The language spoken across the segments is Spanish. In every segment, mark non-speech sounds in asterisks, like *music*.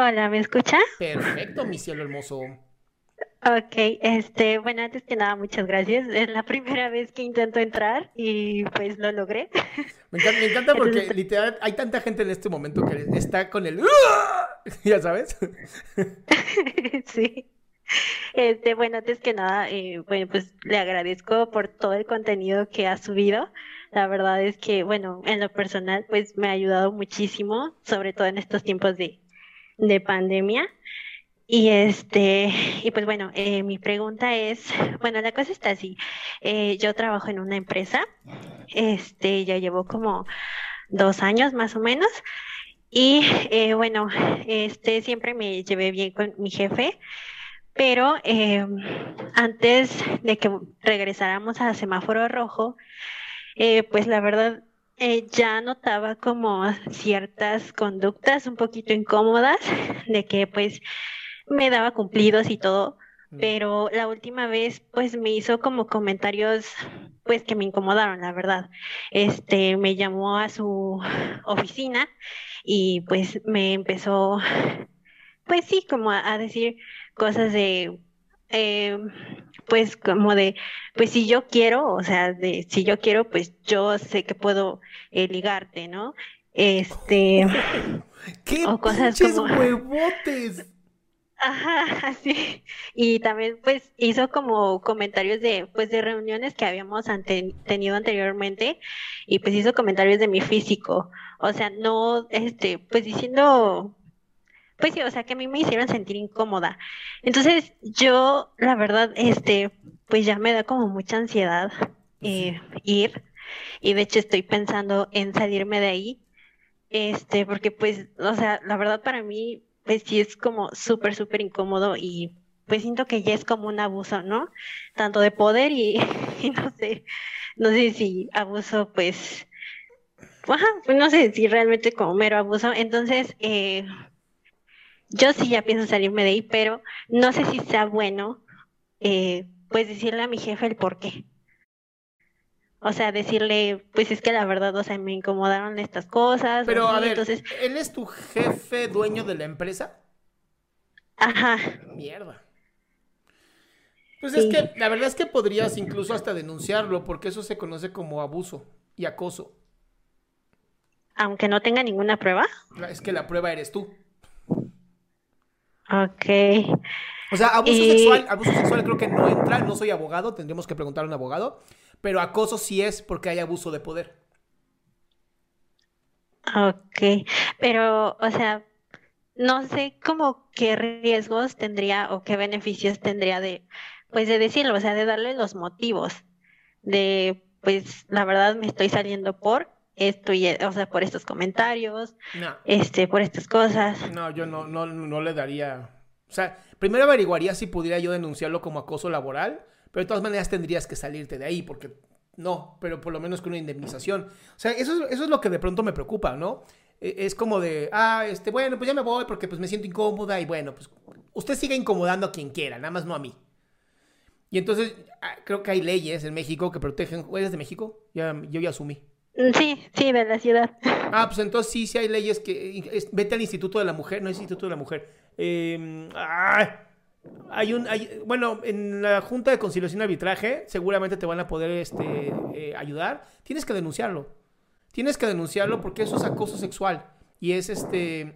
Hola, ¿me escucha? Perfecto, mi cielo hermoso. Ok, este, bueno, antes que nada, muchas gracias. Es la *laughs* primera vez que intento entrar y pues lo logré. Me encanta, me encanta porque literal hay tanta gente en este momento que está con el... *laughs* Ya sabes. *laughs* Sí. Este, bueno, antes que nada, eh, bueno, pues le agradezco por todo el contenido que ha subido. La verdad es que, bueno, en lo personal, pues me ha ayudado muchísimo, sobre todo en estos tiempos de, de pandemia. Y este, y pues bueno, eh, mi pregunta es, bueno, la cosa está así. Eh, yo trabajo en una empresa, este, ya llevo como dos años más o menos. Y eh, bueno, este siempre me llevé bien con mi jefe, pero eh, antes de que regresáramos a semáforo rojo, eh, pues la verdad eh, ya notaba como ciertas conductas un poquito incómodas de que pues me daba cumplidos y todo, pero la última vez pues me hizo como comentarios pues que me incomodaron, la verdad. Este me llamó a su oficina y pues me empezó pues sí como a, a decir cosas de eh, pues como de pues si yo quiero, o sea, de si yo quiero, pues yo sé que puedo eh, ligarte, ¿no? Este ¡Qué o cosas como- huevotes! *laughs* Ajá, sí. Y también pues hizo como comentarios de pues de reuniones que habíamos ante- tenido anteriormente y pues hizo comentarios de mi físico. O sea, no este pues diciendo pues sí, o sea, que a mí me hicieron sentir incómoda. Entonces, yo la verdad este pues ya me da como mucha ansiedad eh, ir y de hecho estoy pensando en salirme de ahí. Este, porque pues, o sea, la verdad para mí pues sí es como súper, súper incómodo y pues siento que ya es como un abuso, ¿no? Tanto de poder y, *laughs* y no sé, no sé si abuso, pues, ajá, pues no sé si realmente como mero abuso. Entonces, eh, yo sí ya pienso salirme de ahí, pero no sé si sea bueno, eh, pues decirle a mi jefe el por qué. O sea, decirle, pues es que la verdad, o sea, me incomodaron estas cosas. Pero así, a ver, entonces, ¿él es tu jefe dueño de la empresa? ajá. Mierda. Pues Sí. es que la verdad es que podrías incluso hasta denunciarlo porque eso se conoce como abuso y acoso. Aunque no tenga ninguna prueba. Es que la prueba eres tú. Ok. O sea, abuso Y- sexual, abuso sexual creo que no entra, no soy abogado, tendríamos que preguntar a un abogado, pero acoso sí es porque hay abuso de poder. Ok, pero, o sea, no sé cómo qué riesgos tendría o qué beneficios tendría de, pues, de decirlo, o sea, de darle los motivos de, pues, la verdad me estoy saliendo por esto y, o sea, por estos comentarios, No, este, por estas cosas. no, yo no, no, no le daría. O sea, primero averiguaría si pudiera yo denunciarlo como acoso laboral, pero de todas maneras tendrías que salirte de ahí porque no, pero por lo menos con una indemnización. O sea, eso, es- eso es lo que de pronto me preocupa, ¿no? E- Es como de, ah, este, bueno, pues ya me voy porque pues me siento incómoda y bueno, pues usted siga incomodando a quien quiera, nada más no a mí. Y entonces ah, creo que hay leyes en México que protegen. ¿Eres de México? Ya, yo ya asumí. Mm, Sí, sí, de la ciudad. *laughs* Ah, pues entonces sí, sí hay leyes que... vete al Instituto de la Mujer, no es Instituto de la Mujer. Eh, hay un... bueno, en la Junta de Conciliación y Arbitraje seguramente te van a poder este, eh, ayudar. Tienes que denunciarlo. Tienes que denunciarlo porque eso es acoso sexual. Y es este...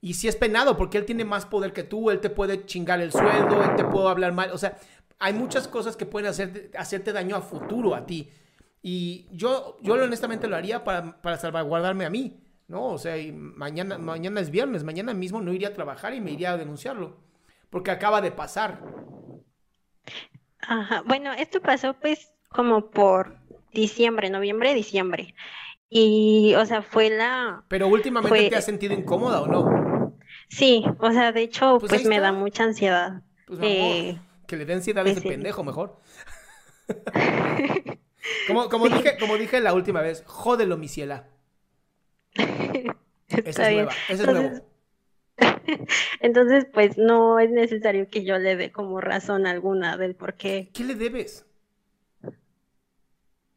Y si es penado porque él tiene más poder que tú, él te puede chingar el sueldo, él te puede hablar mal. O sea, hay muchas cosas que pueden hacerte, hacerte daño a futuro a ti. Y yo, yo honestamente lo haría para, para salvaguardarme a mí, ¿no? O sea, y mañana, mañana es viernes, mañana mismo no iría a trabajar y me iría a denunciarlo. Porque acaba de pasar. Ajá. Bueno, esto pasó pues como por diciembre, noviembre, diciembre. Y, o sea, fue la... Pero últimamente Fue- te has sentido incómoda o no? Sí, o sea, de hecho, Pues pues, me da mucha ansiedad. Pues amor, Eh, que le den ansiedad a ese pues, sí. pendejo mejor. *laughs* como, como, dije, como dije la última vez, jódelo, mi ciela. *laughs* Esa es nueva, ese es Entonces, nuevo. *laughs* entonces, pues no es necesario que yo le dé como razón alguna del por qué ¿Qué le debes?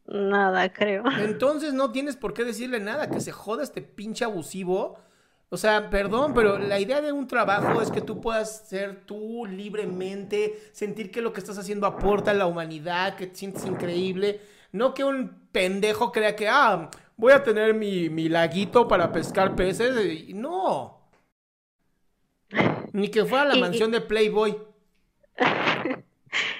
nada, creo. *laughs* Entonces no tienes por qué decirle nada, que se joda este pinche abusivo. O sea, perdón, pero la idea de un trabajo es que tú puedas ser tú libremente, sentir que lo que estás haciendo aporta a la humanidad, que te sientes increíble. No que un pendejo crea que, ah, voy a tener mi, mi laguito para pescar peces. No. *laughs* Ni que fuera la Y- y- mansión de Playboy. *laughs*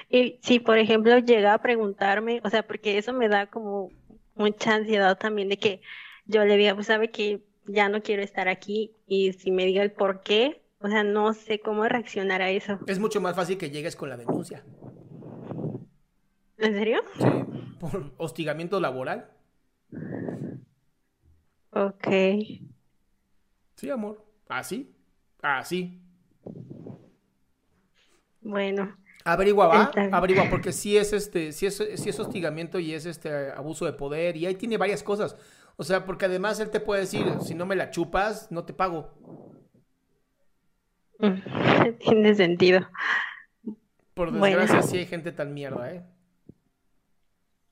Y si, por ejemplo, llega a preguntarme, o sea, porque eso me da como mucha ansiedad también de que yo le diga, pues sabe que ya no quiero estar aquí y si me diga el por qué, o sea, no sé cómo reaccionar a eso. Es mucho más fácil que llegues con la denuncia. ¿En serio? Sí, por hostigamiento laboral. Ok. Sí, amor. Así. Así. Bueno, Averigua, va. Averigua, porque sí es este, sí es, sí es hostigamiento y es este abuso de poder. Y ahí tiene varias cosas. O sea, porque además él te puede decir, si no me la chupas, no te pago. mm, *laughs* tiene sentido. Por Bueno. desgracia, sí hay gente tan mierda, ¿eh?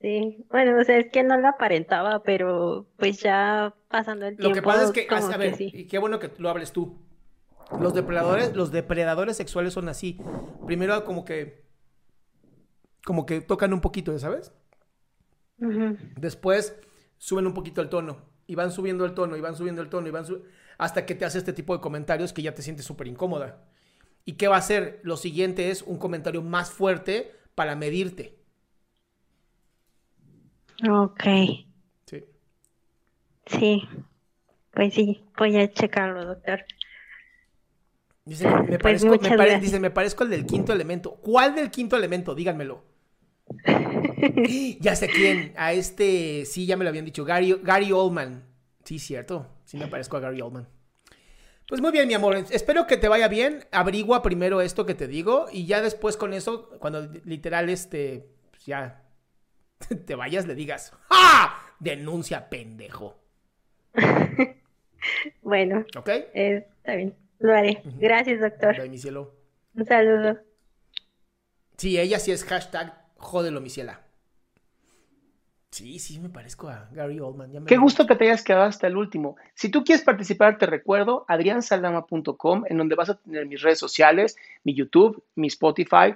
Sí, bueno, o sea, es que no lo aparentaba, pero pues ya pasando el Lo que tiempo, pasa es que, a que ver, sí. y qué bueno que lo hables tú. Los depredadores, los depredadores sexuales son así. Primero como que, como que tocan un poquito, ¿ya ¿sabes? Después suben un poquito el tono y van subiendo el tono y van subiendo el tono y van su- hasta que te hace este tipo de comentarios que ya te sientes súper incómoda. ¿Y qué va a hacer? Lo siguiente es un comentario más fuerte para medirte. Ok, Sí. sí, pues sí, voy a checarlo, doctor. Dice, me Pues parezco, me pare- dice, me parezco al del quinto elemento. ¿Cuál del quinto elemento? Díganmelo. *laughs* ya sé quién. A este, sí, ya me lo habían dicho. Gary, Gary Oldman. Sí, cierto. Sí, me parezco a Gary Oldman. Pues muy bien, mi amor. Espero que te vaya bien. Averigua primero esto que te digo. Y ya después con eso, cuando literal, este, pues ya *laughs* te vayas, le digas, ¡Ah! Denuncia, pendejo. *laughs* Bueno, ¿Ok? eh, está bien, lo haré. Gracias, doctor. Bye, mi cielo. Un saludo. Sí, ella sí es hashtag jódelo, mi ciela. Sí, sí, me parezco a Gary Oldman. ya me Qué gusto que te hayas quedado hasta el último. Si tú quieres participar, te recuerdo adriansaldama.com, en donde vas a tener mis redes sociales, mi YouTube, mi Spotify,